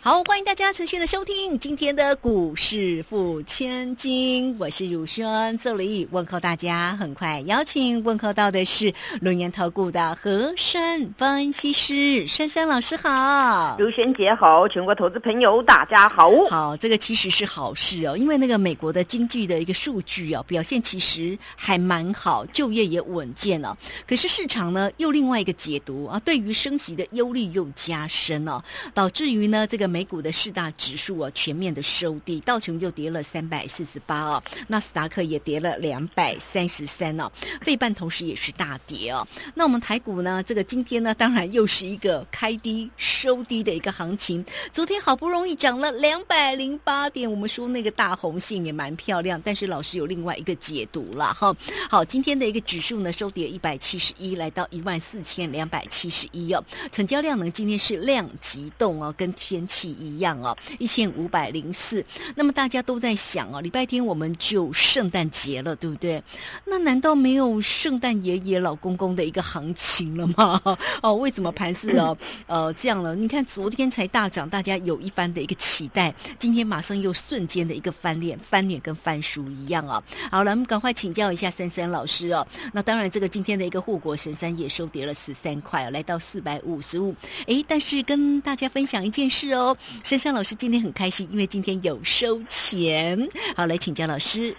好，欢迎大家持续的收听今天的股市付千金，我是汝轩，这里问候大家。很快邀请问候到的是龙岩投顾的和山分析师珊珊老师，好，如轩姐好，全国投资朋友大家好。好，这个其实是好事哦，因为那个美国的经济的一个数据哦，表现其实还蛮好，就业也稳健哦。可是市场呢又另外一个解读啊，对于升息的忧虑又加深哦，导致于呢这个美。股的四大指数啊，全面的收低，道琼又跌了三百四十八哦，纳斯达克也跌了两百三十三哦，费半同时也是大跌哦。那我们台股呢，这个今天呢，当然又是一个开低收低的一个行情。昨天好不容易涨了两百零八点，我们说那个大红线也蛮漂亮，但是老师有另外一个解读了哈。好，今天的一个指数呢，收跌一百七十一，来到一万四千两百七十一哦，成交量呢今天是量级动哦，跟天气。一样哦，一千五百零四。那么大家都在想哦，礼拜天我们就圣诞节了，对不对？那难道没有圣诞爷爷老公公的一个行情了吗？哦，为什么盘是哦 呃这样了？你看昨天才大涨，大家有一番的一个期待，今天马上又瞬间的一个翻脸，翻脸跟翻书一样啊！好了，我们赶快请教一下珊珊老师哦。那当然，这个今天的一个护国神山也收跌了十三块，来到四百五十五。哎，但是跟大家分享一件事哦。珊珊老师今天很开心，因为今天有收钱。好，来请教老师。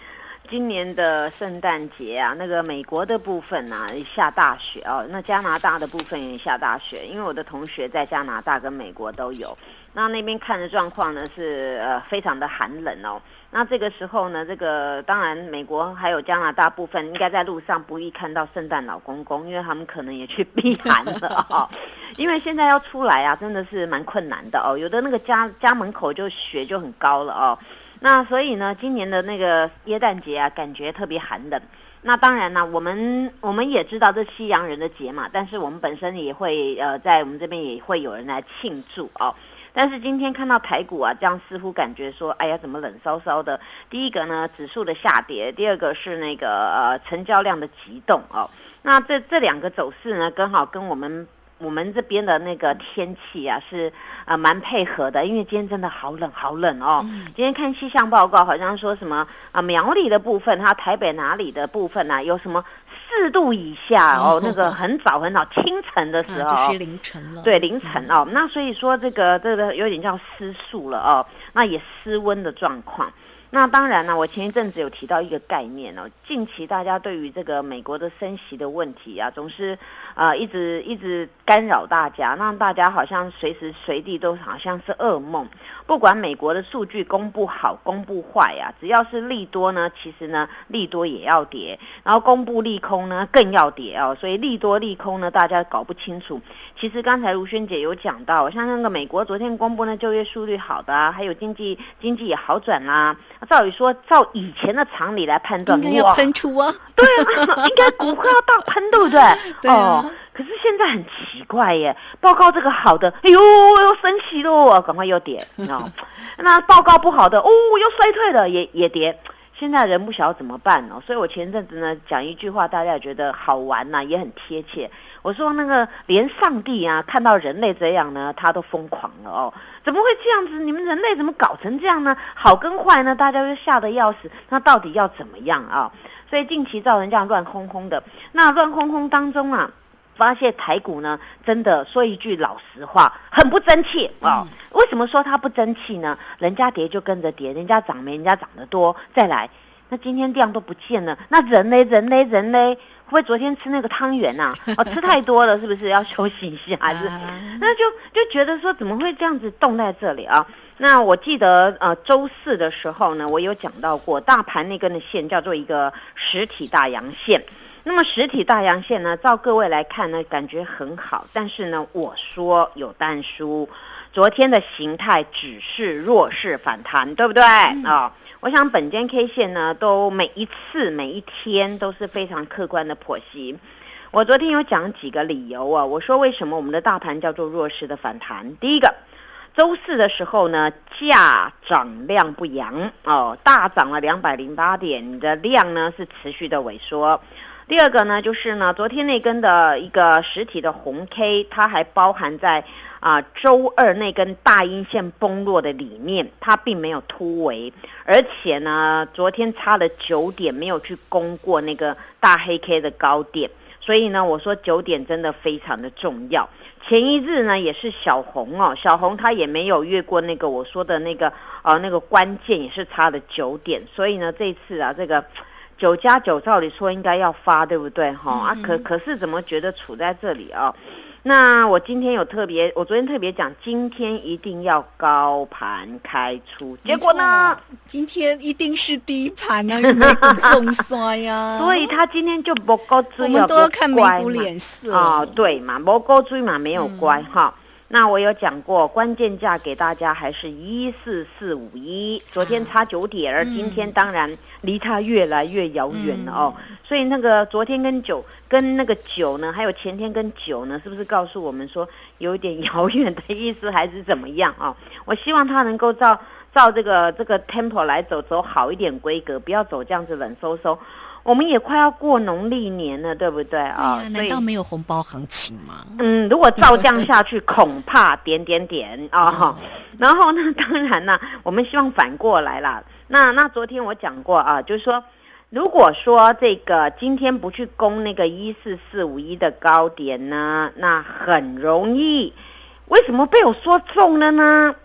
今年的圣诞节啊，那个美国的部分啊下大雪哦，那加拿大的部分也下大雪，因为我的同学在加拿大跟美国都有。那那边看的状况呢是呃非常的寒冷哦。那这个时候呢，这个当然美国还有加拿大部分应该在路上不易看到圣诞老公公，因为他们可能也去避寒了 哦。因为现在要出来啊，真的是蛮困难的哦。有的那个家家门口就雪就很高了哦。那所以呢，今年的那个耶诞节啊，感觉特别寒冷。那当然呢，我们我们也知道这西洋人的节嘛，但是我们本身也会呃，在我们这边也会有人来庆祝哦。但是今天看到台股啊，这样似乎感觉说，哎呀，怎么冷飕飕的？第一个呢，指数的下跌；第二个是那个呃，成交量的急动哦。那这这两个走势呢，刚好跟我们。我们这边的那个天气啊，是啊蛮配合的，因为今天真的好冷好冷哦。今天看气象报告，好像说什么啊苗栗的部分，它台北哪里的部分呢？有什么四度以下哦？那个很早很早清晨的时候，就是凌晨了。对，凌晨哦。那所以说这个这个有点叫失速了哦，那也失温的状况。那当然呢，我前一阵子有提到一个概念哦，近期大家对于这个美国的升息的问题啊，总是啊一直一直干扰大家，让大家好像随时随地都好像是噩梦。不管美国的数据公布好公布坏呀，只要是利多呢，其实呢利多也要跌，然后公布利空呢更要跌哦。所以利多利空呢，大家搞不清楚。其实刚才卢萱姐有讲到，像那个美国昨天公布呢就业数据好的啊，还有经济经济也好转啦。照理说，照以前的常理来判断，应该要喷出啊，对啊，应该股票要大喷，对不对？哦，可是现在很奇怪耶，报告这个好的，哎呦，又升息喽，赶快又跌，哦，那报告不好的，哦，又衰退了，也也跌。现在人不晓得怎么办哦，所以我前阵子呢讲一句话，大家也觉得好玩呐，也很贴切。我说那个连上帝啊看到人类这样呢，他都疯狂了哦。怎么会这样子？你们人类怎么搞成这样呢？好跟坏呢？大家都吓得要死。那到底要怎么样啊？所以近期造成这样乱哄哄的。那乱哄哄当中啊，发现台股呢，真的说一句老实话，很不争气啊。为什么说它不争气呢？人家跌就跟着跌，人家涨没人家涨得多。再来，那今天量都不见了，那人嘞？人嘞？人呢？不会昨天吃那个汤圆呐？哦，吃太多了，是不是要休息一下？还是那就就觉得说怎么会这样子冻在这里啊？那我记得呃周四的时候呢，我有讲到过大盘那根的线叫做一个实体大阳线。那么实体大阳线呢，照各位来看呢，感觉很好，但是呢，我说有淡书，昨天的形态只是弱势反弹，对不对啊？我想本间 K 线呢，都每一次每一天都是非常客观的剖析。我昨天有讲几个理由啊，我说为什么我们的大盘叫做弱势的反弹？第一个，周四的时候呢，价涨量不扬哦，大涨了两百零八点的量呢是持续的萎缩。第二个呢，就是呢，昨天那根的一个实体的红 K，它还包含在啊周二那根大阴线崩落的里面，它并没有突围，而且呢，昨天差了九点没有去攻过那个大黑 K 的高点。所以呢，我说九点真的非常的重要。前一日呢也是小红哦，小红它也没有越过那个我说的那个呃那个关键，也是差了九点。所以呢，这次啊这个九加九照理说应该要发，对不对？哈？啊可可是怎么觉得处在这里啊？那我今天有特别，我昨天特别讲，今天一定要高盘开出，结果呢，今天一定是低盘啊，美股重摔呀，所以他今天就不够追，我们都要看美股脸色。啊，对嘛，不够追嘛，没有乖哈。那我有讲过，关键价给大家还是一四四五一，昨天差九点，而今天当然离它越来越遥远了哦。所以那个昨天跟九跟那个九呢，还有前天跟九呢，是不是告诉我们说有点遥远的意思，还是怎么样啊？我希望它能够照照这个这个 tempo 来走，走好一点规格，不要走这样子冷飕飕。我们也快要过农历年了，对不对啊？难道没有红包行情吗？嗯，如果照这样下去，恐怕点点点啊。然后呢，当然啦，我们希望反过来啦。那那昨天我讲过啊，就是说，如果说这个今天不去攻那个一四四五一的高点呢，那很容易，为什么被我说中了呢？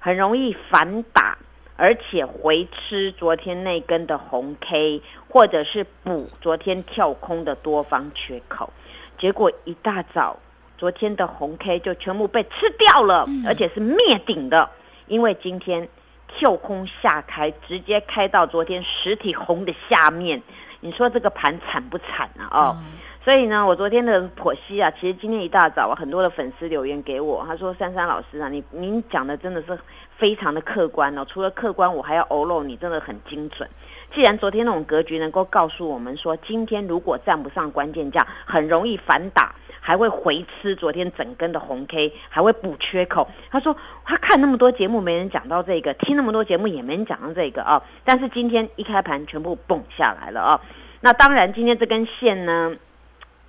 很容易反打。而且回吃昨天那根的红 K，或者是补昨天跳空的多方缺口，结果一大早昨天的红 K 就全部被吃掉了，而且是灭顶的，因为今天跳空下开，直接开到昨天实体红的下面，你说这个盘惨不惨啊？哦。所以呢，我昨天的剖析啊，其实今天一大早啊，很多的粉丝留言给我，他说：“珊珊老师啊，你您讲的真的是非常的客观哦，除了客观，我还要欧漏你，真的很精准。既然昨天那种格局能够告诉我们说，今天如果站不上关键价，很容易反打，还会回吃昨天整根的红 K，还会补缺口。他说他看那么多节目没人讲到这个，听那么多节目也没人讲到这个啊。但是今天一开盘全部蹦下来了啊。那当然，今天这根线呢？”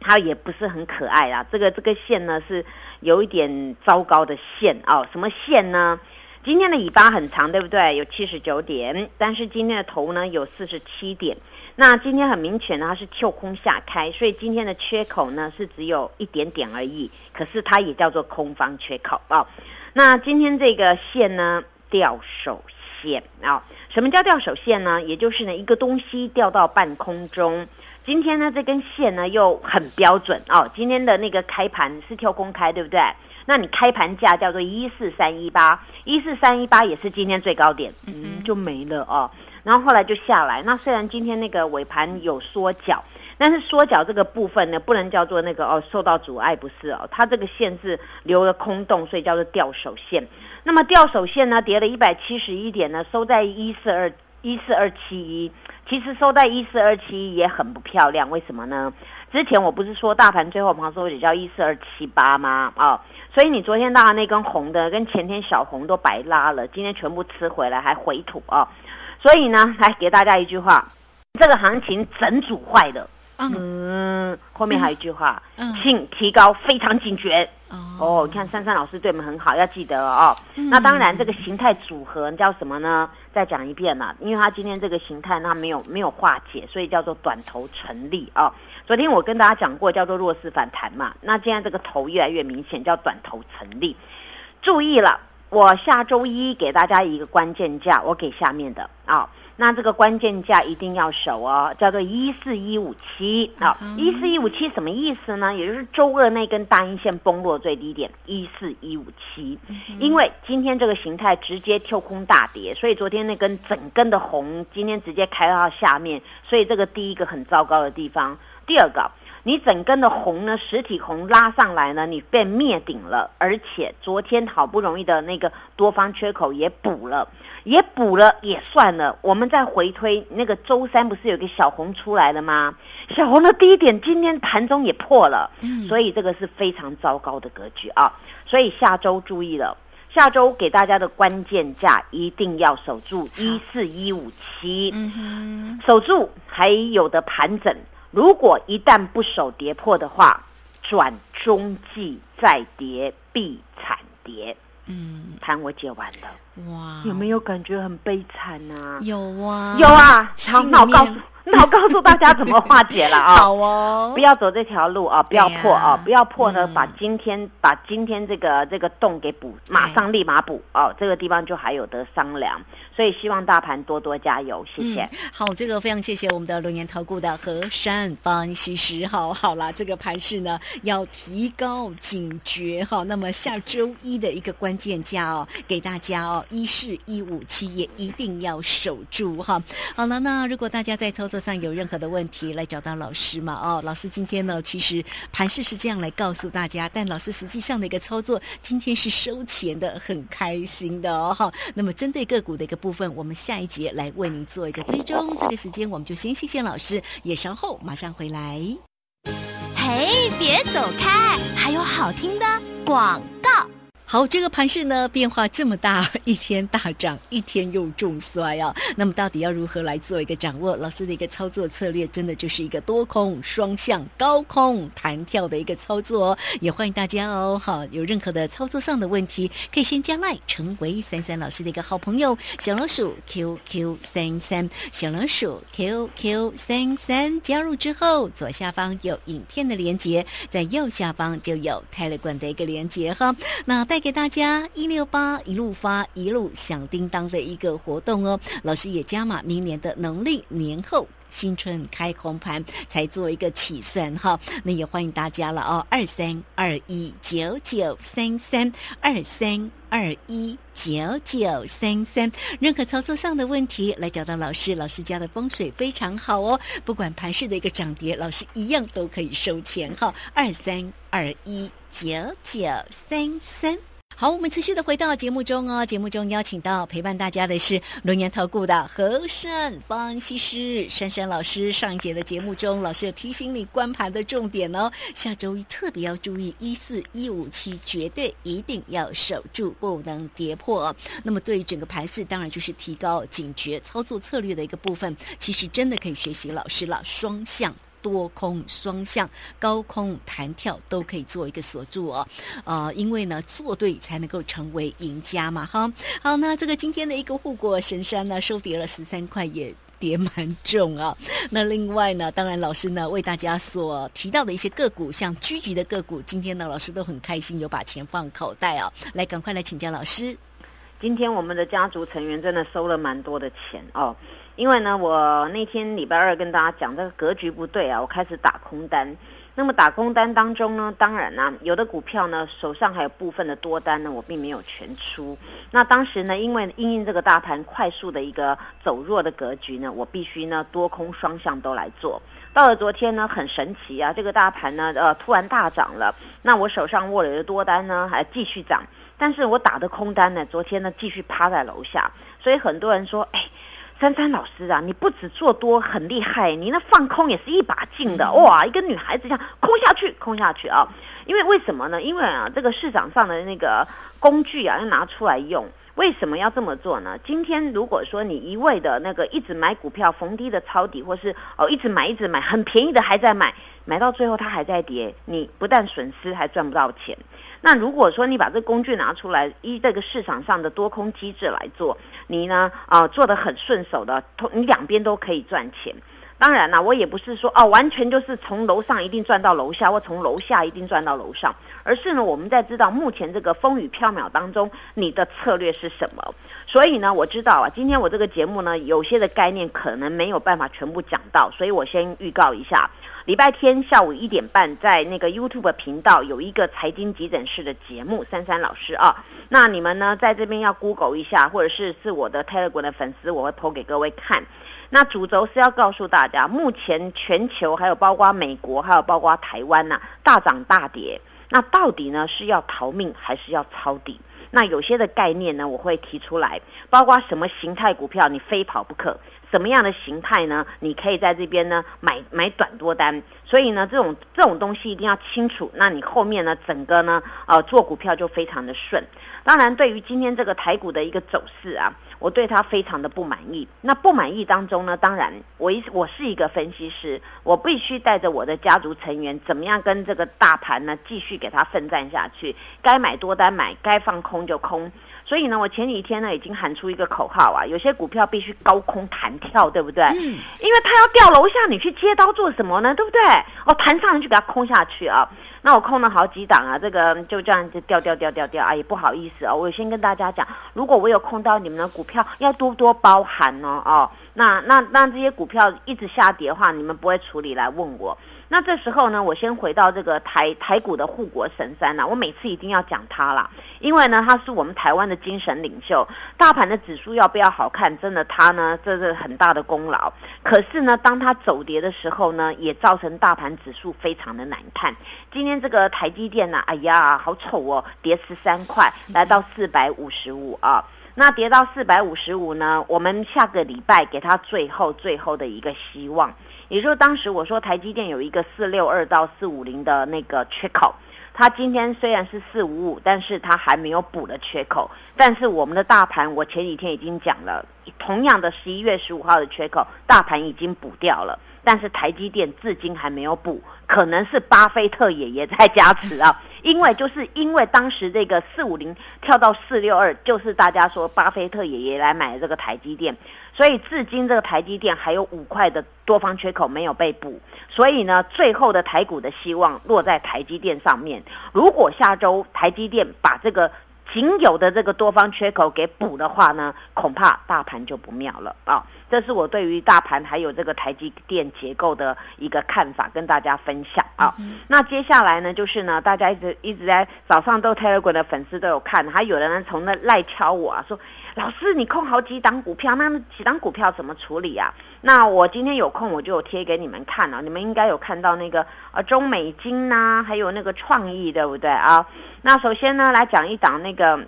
它也不是很可爱啦，这个这个线呢是有一点糟糕的线哦。什么线呢？今天的尾巴很长，对不对？有七十九点，但是今天的头呢有四十七点。那今天很明显呢，它是跳空下开，所以今天的缺口呢是只有一点点而已。可是它也叫做空方缺口哦。那今天这个线呢，掉手线啊？什么叫掉手线呢？也就是呢一个东西掉到半空中。今天呢，这根线呢又很标准哦。今天的那个开盘是跳空开，对不对？那你开盘价叫做一四三一八，一四三一八也是今天最高点，嗯，就没了哦。然后后来就下来。那虽然今天那个尾盘有缩脚，但是缩脚这个部分呢，不能叫做那个哦受到阻碍，不是哦。它这个线是留了空洞，所以叫做吊手线。那么吊手线呢，跌了一百七十一点呢，收在一四二一四二七一。其实收在一四二七一也很不漂亮，为什么呢？之前我不是说大盘最后盘收也叫一四二七八吗？哦，所以你昨天拉那根红的跟前天小红都白拉了，今天全部吃回来还回吐哦。所以呢，来给大家一句话：这个行情整组坏的。嗯，后面还有一句话，请提高非常警觉。哦，你看珊珊老师对我们很好，要记得哦。那当然，这个形态组合叫什么呢？再讲一遍嘛，因为它今天这个形态它没有没有化解，所以叫做短头成立哦。昨天我跟大家讲过，叫做弱势反弹嘛。那现在这个头越来越明显，叫短头成立。注意了，我下周一给大家一个关键价，我给下面的啊。那这个关键价一定要守哦，叫做一四一五七啊，一四一五七什么意思呢？也就是周二那根大阴线崩落最低点一四一五七，因为今天这个形态直接跳空大跌，所以昨天那根整根的红今天直接开到下面，所以这个第一个很糟糕的地方。第二个，你整根的红呢，实体红拉上来呢，你被灭顶了，而且昨天好不容易的那个多方缺口也补了，也补了也算了。我们再回推那个周三不是有个小红出来了吗？小红的低点今天盘中也破了，所以这个是非常糟糕的格局啊！所以下周注意了，下周给大家的关键价一定要守住一四一五七，守住还有的盘整。如果一旦不守跌破的话，转中继再跌必惨跌。嗯，盘我解完了。哇，有没有感觉很悲惨啊？有啊，有啊。好，那我告诉。那我告诉大家怎么化解了啊！好哦，不要走这条路啊！不要破啊！不要破呢，把今天把今天这个这个洞给补，马上立马补哦！这个地方就还有得商量，所以希望大盘多多加油，谢谢。好，这个非常谢谢我们的龙年投顾的和山方析师。好，好了，这个盘势呢要提高警觉哈。那么下周一的一个关键价哦，给大家哦，一四一五七也一定要守住哈。好了，那如果大家在操作。上有任何的问题来找到老师嘛？哦，老师今天呢，其实盘势是这样来告诉大家，但老师实际上的一个操作，今天是收钱的，很开心的哦。哈，那么针对个股的一个部分，我们下一节来为您做一个追踪。这个时间我们就先谢谢老师，也稍后马上回来。嘿，别走开，还有好听的广。好，这个盘势呢变化这么大，一天大涨，一天又重摔啊。那么到底要如何来做一个掌握？老师的一个操作策略，真的就是一个多空双向、高空弹跳的一个操作哦。也欢迎大家哦，好，有任何的操作上的问题，可以先加麦成为三三老师的一个好朋友，小老鼠 QQ 三三，小老鼠 QQ 三三，加入之后左下方有影片的连接，在右下方就有泰勒管的一个连接哈。那带给大家一六八一路发一路响叮当的一个活动哦，老师也加码明年的农历年后新春开红盘才做一个起算哈，那也欢迎大家了哦，二三二一九九三三二三二一九九三三，任何操作上的问题来找到老师，老师家的风水非常好哦，不管盘市的一个涨跌，老师一样都可以收钱哈，二三二一九九三三。好，我们持续的回到节目中哦。节目中邀请到陪伴大家的是龙年投顾的和善方西施珊珊老师。上一节的节目中，老师有提醒你关盘的重点哦。下周一特别要注意一四一五七，绝对一定要守住，不能跌破。那么对于整个盘势，当然就是提高警觉，操作策略的一个部分，其实真的可以学习老师了，双向。多空双向、高空弹跳都可以做一个锁住哦，呃，因为呢，做对才能够成为赢家嘛，哈。好，那这个今天的一个护国神山呢，收跌了十三块，也跌蛮重啊。那另外呢，当然老师呢为大家所提到的一些个股，像居局的个股，今天呢老师都很开心，有把钱放口袋啊。来，赶快来请教老师。今天我们的家族成员真的收了蛮多的钱哦。因为呢，我那天礼拜二跟大家讲这个格局不对啊，我开始打空单。那么打空单当中呢，当然呢，有的股票呢手上还有部分的多单呢，我并没有全出。那当时呢，因为因应这个大盘快速的一个走弱的格局呢，我必须呢多空双向都来做。到了昨天呢，很神奇啊，这个大盘呢呃突然大涨了，那我手上握了的多单呢还继续涨，但是我打的空单呢，昨天呢继续趴在楼下，所以很多人说，哎。珊珊老师啊，你不止做多很厉害，你那放空也是一把劲的哇！一个女孩子这样空下去，空下去啊！因为为什么呢？因为啊，这个市场上的那个工具啊，要拿出来用。为什么要这么做呢？今天如果说你一味的那个一直买股票逢低的抄底，或是哦一直买一直买很便宜的还在买，买到最后它还在跌，你不但损失还赚不到钱。那如果说你把这工具拿出来，依这个市场上的多空机制来做，你呢啊做的很顺手的，你两边都可以赚钱。当然啦，我也不是说哦完全就是从楼上一定赚到楼下，或从楼下一定赚到楼上，而是呢我们在知道目前这个风雨飘渺当中，你的策略是什么。所以呢，我知道啊，今天我这个节目呢，有些的概念可能没有办法全部讲到，所以我先预告一下。礼拜天下午一点半在那个 YouTube 频道有一个财经急诊室的节目，珊珊老师啊。那你们呢在这边要 Google 一下，或者是是我的 Telegram 的粉丝，我会 po 给各位看。那主轴是要告诉大家，目前全球还有包括美国，还有包括台湾呐，大涨大跌。那到底呢是要逃命还是要抄底？那有些的概念呢，我会提出来，包括什么形态股票你非跑不可，什么样的形态呢？你可以在这边呢买买短多单。所以呢，这种这种东西一定要清楚，那你后面呢整个呢呃做股票就非常的顺。当然，对于今天这个台股的一个走势啊。我对他非常的不满意。那不满意当中呢，当然我一我是一个分析师，我必须带着我的家族成员，怎么样跟这个大盘呢继续给他奋战下去？该买多单买，该放空就空。所以呢，我前几天呢已经喊出一个口号啊，有些股票必须高空弹跳，对不对？嗯。因为它要掉楼下，你去接刀做什么呢？对不对？哦，弹上去给它空下去啊。那我空了好几档啊，这个就这样子掉掉掉掉掉啊，也不好意思啊。我先跟大家讲，如果我有空到你们的股票，要多多包涵哦哦。那那那这些股票一直下跌的话，你们不会处理来问我。那这时候呢，我先回到这个台台股的护国神山呐，我每次一定要讲它啦，因为呢，它是我们台湾的精神领袖。大盘的指数要不要好看，真的它呢，这是很大的功劳。可是呢，当它走跌的时候呢，也造成大盘指数非常的难看。今天这个台积电呢，哎呀，好丑哦，跌十三块，来到四百五十五啊。那跌到四百五十五呢，我们下个礼拜给它最后最后的一个希望。也就是当时我说台积电有一个四六二到四五零的那个缺口，它今天虽然是四五五，但是它还没有补的缺口。但是我们的大盘，我前几天已经讲了，同样的十一月十五号的缺口，大盘已经补掉了，但是台积电至今还没有补，可能是巴菲特爷爷在加持啊。因为就是因为当时这个四五零跳到四六二，就是大家说巴菲特爷爷来买这个台积电，所以至今这个台积电还有五块的多方缺口没有被补，所以呢，最后的台股的希望落在台积电上面。如果下周台积电把这个仅有的这个多方缺口给补的话呢，恐怕大盘就不妙了啊。这是我对于大盘还有这个台积电结构的一个看法，跟大家分享啊。那接下来呢，就是呢，大家一直一直在早上都 Telegram 的粉丝都有看，还有的人从那赖敲我啊，说老师你空好几档股票，那几档股票怎么处理啊？那我今天有空我就贴给你们看了，你们应该有看到那个呃中美金呐，还有那个创意对不对啊？那首先呢，来讲一档那个。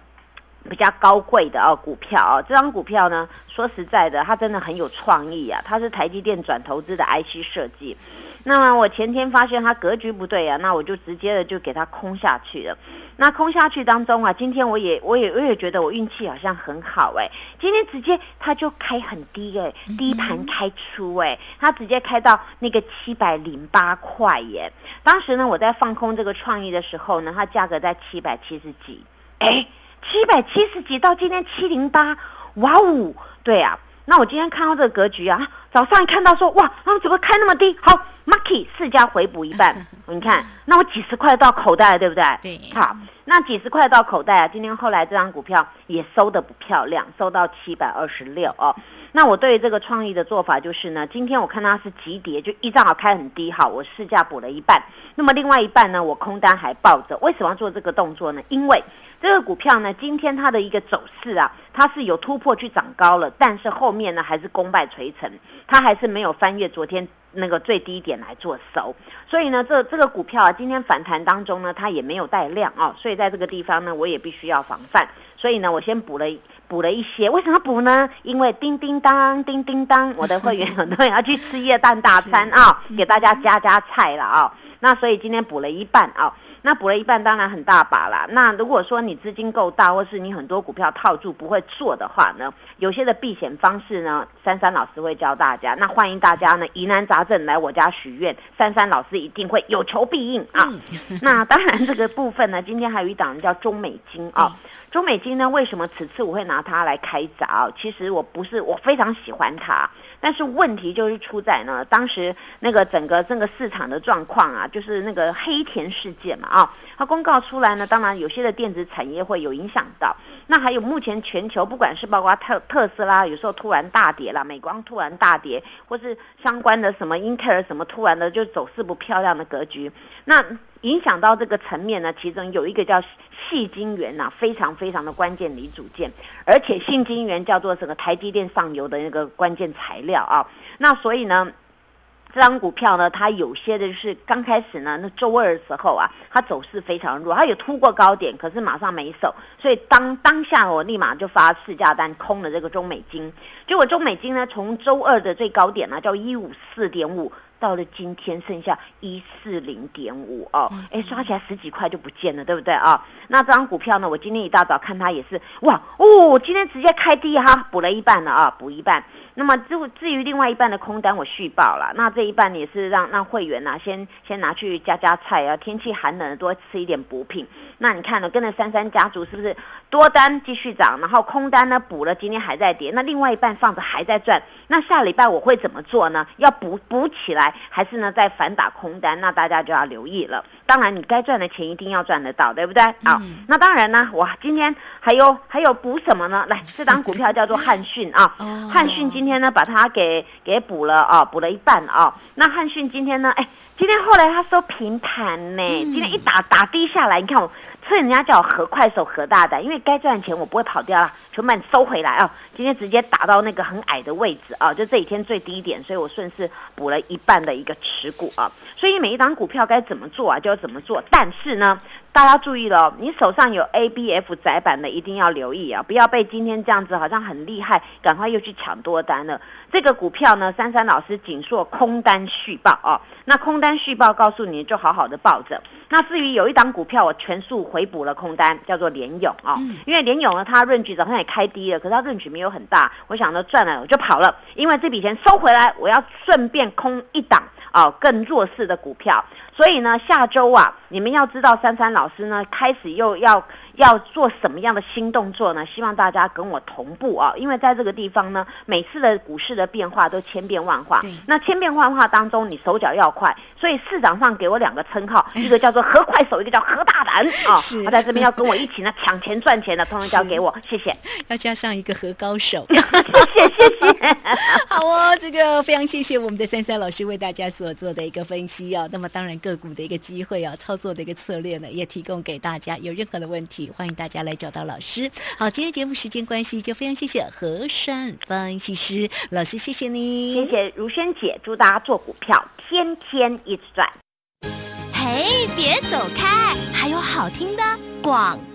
比较高贵的啊股票啊，这张股票呢，说实在的，它真的很有创意啊。它是台积电转投资的 IC 设计。那么我前天发现它格局不对啊，那我就直接的就给它空下去了。那空下去当中啊，今天我也我也我也觉得我运气好像很好哎。今天直接它就开很低哎，低盘开出哎，它直接开到那个七百零八块耶。当时呢，我在放空这个创意的时候呢，它价格在七百七十几哎。七百七十几到今天七零八，哇哦，对呀，那我今天看到这个格局啊，早上一看到说哇，啊怎么开那么低？好，Marky 四家回补一半，你看，那我几十块到口袋了，对不对？对，好，那几十块到口袋啊，今天后来这张股票也收的不漂亮，收到七百二十六哦。那我对这个创意的做法就是呢，今天我看它是急跌，就一正好开很低，好，我市价补了一半，那么另外一半呢，我空单还抱着。为什么要做这个动作呢？因为这个股票呢，今天它的一个走势啊，它是有突破去涨高了，但是后面呢还是功败垂成，它还是没有翻越昨天那个最低点来做收。所以呢，这这个股票啊，今天反弹当中呢，它也没有带量啊，所以在这个地方呢，我也必须要防范。所以呢，我先补了。补了一些，为什么补呢？因为叮叮当，叮叮当，我的会员很多人要去吃夜蛋大餐啊，给大家加加菜了啊。那所以今天补了一半啊。那补了一半，当然很大把啦。那如果说你资金够大，或是你很多股票套住不会做的话呢，有些的避险方式呢，珊珊老师会教大家。那欢迎大家呢疑难杂症来我家许愿，珊珊老师一定会有求必应啊。那当然这个部分呢，今天还有一档叫中美金啊。中美金呢，为什么此次我会拿它来开闸？其实我不是，我非常喜欢它。但是问题就是出在呢，当时那个整个这个市场的状况啊，就是那个黑田事件嘛啊，它公告出来呢，当然有些的电子产业会有影响到。那还有目前全球不管是包括特特斯拉，有时候突然大跌了，美光突然大跌，或是相关的什么英特尔什么突然的就走势不漂亮的格局，那影响到这个层面呢，其中有一个叫细晶圆呐，非常非常的关键零组件，而且细晶圆叫做整个台积电上游的那个关键材料啊，那所以呢。这张股票呢，它有些的是刚开始呢，那周二的时候啊，它走势非常弱，它有突过高点，可是马上没守，所以当当下我立马就发市价单空了这个中美金，结果中美金呢，从周二的最高点呢，叫一五四点五。到了今天剩下一四零点五哦，哎，刷起来十几块就不见了，对不对啊？那这张股票呢？我今天一大早看它也是，哇哦，今天直接开低哈，补了一半了啊，补一半。那么至至于另外一半的空单，我续报了。那这一半也是让让会员呐，先先拿去加加菜啊。天气寒冷，多吃一点补品。那你看呢？跟着三三家族是不是多单继续涨，然后空单呢补了，今天还在跌。那另外一半放着还在赚。那下礼拜我会怎么做呢？要补补起来，还是呢再反打空单？那大家就要留意了。当然，你该赚的钱一定要赚得到，对不对？啊，那当然呢。我，今天还有还有补什么呢？来，这张股票叫做汉讯啊。汉讯今天呢把它给给补了啊，补了一半啊。那汉讯今天呢，哎，今天后来它收平盘呢。今天一打打低下来，你看我。所以人家叫我何快手何大胆，因为该赚钱我不会跑掉了，全部收回来啊！今天直接打到那个很矮的位置啊，就这几天最低点，所以我顺势补了一半的一个持股啊。所以每一档股票该怎么做啊，就要怎么做。但是呢，大家注意了，你手上有 A、B、F 窄板的一定要留意啊，不要被今天这样子好像很厉害，赶快又去抢多单了。这个股票呢，珊珊老师紧缩空单续报啊，那空单续报告诉你就好好的抱着。那至于有一档股票，我全数回补了空单，叫做联勇啊。因为联勇呢，它润局早上也开低了，可是它润局没有很大，我想呢赚了我就跑了，因为这笔钱收回来，我要顺便空一档啊更弱势的股票。所以呢，下周啊，你们要知道，珊珊老师呢开始又要。要做什么样的新动作呢？希望大家跟我同步啊，因为在这个地方呢，每次的股市的变化都千变万化。那千变万化当中，你手脚要快，所以市场上给我两个称号，一个叫做何快手，一个叫何大胆啊。是，他在这边要跟我一起呢抢钱赚钱的，通通交给我，谢谢。要加上一个何高手，谢 谢谢谢。好哦，这个非常谢谢我们的三三老师为大家所做的一个分析哦。那么当然个股的一个机会啊，操作的一个策略呢，也提供给大家。有任何的问题。欢迎大家来找到老师。好，今天节目时间关系，就非常谢谢何山分析师老师，谢谢你，谢谢如萱姐，祝大家做股票天天一直赚。嘿，别走开，还有好听的广告。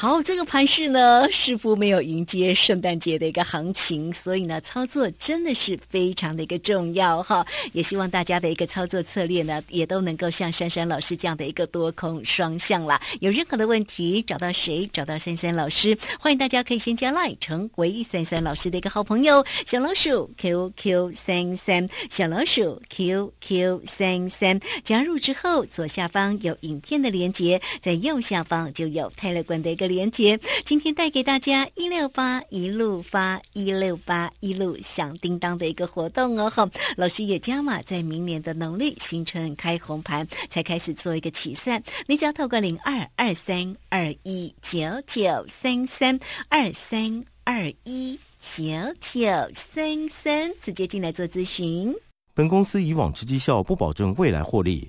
好，这个盘市呢，似乎没有迎接圣诞节的一个行情，所以呢，操作真的是非常的一个重要哈。也希望大家的一个操作策略呢，也都能够像珊珊老师这样的一个多空双向啦。有任何的问题，找到谁？找到珊珊老师。欢迎大家可以先加 line 成为珊珊老师的一个好朋友，小老鼠 QQ 三三，小老鼠 QQ 三三。加入之后，左下方有影片的连接，在右下方就有泰勒管的一个连接，今天带给大家一六八一路发一六八一路响叮当的一个活动哦！哈，老师也加码，在明年的农历新春开红盘才开始做一个起算，你只要透过零二二三二一九九三三二三二一九九三三直接进来做咨询。本公司以往之绩效不保证未来获利。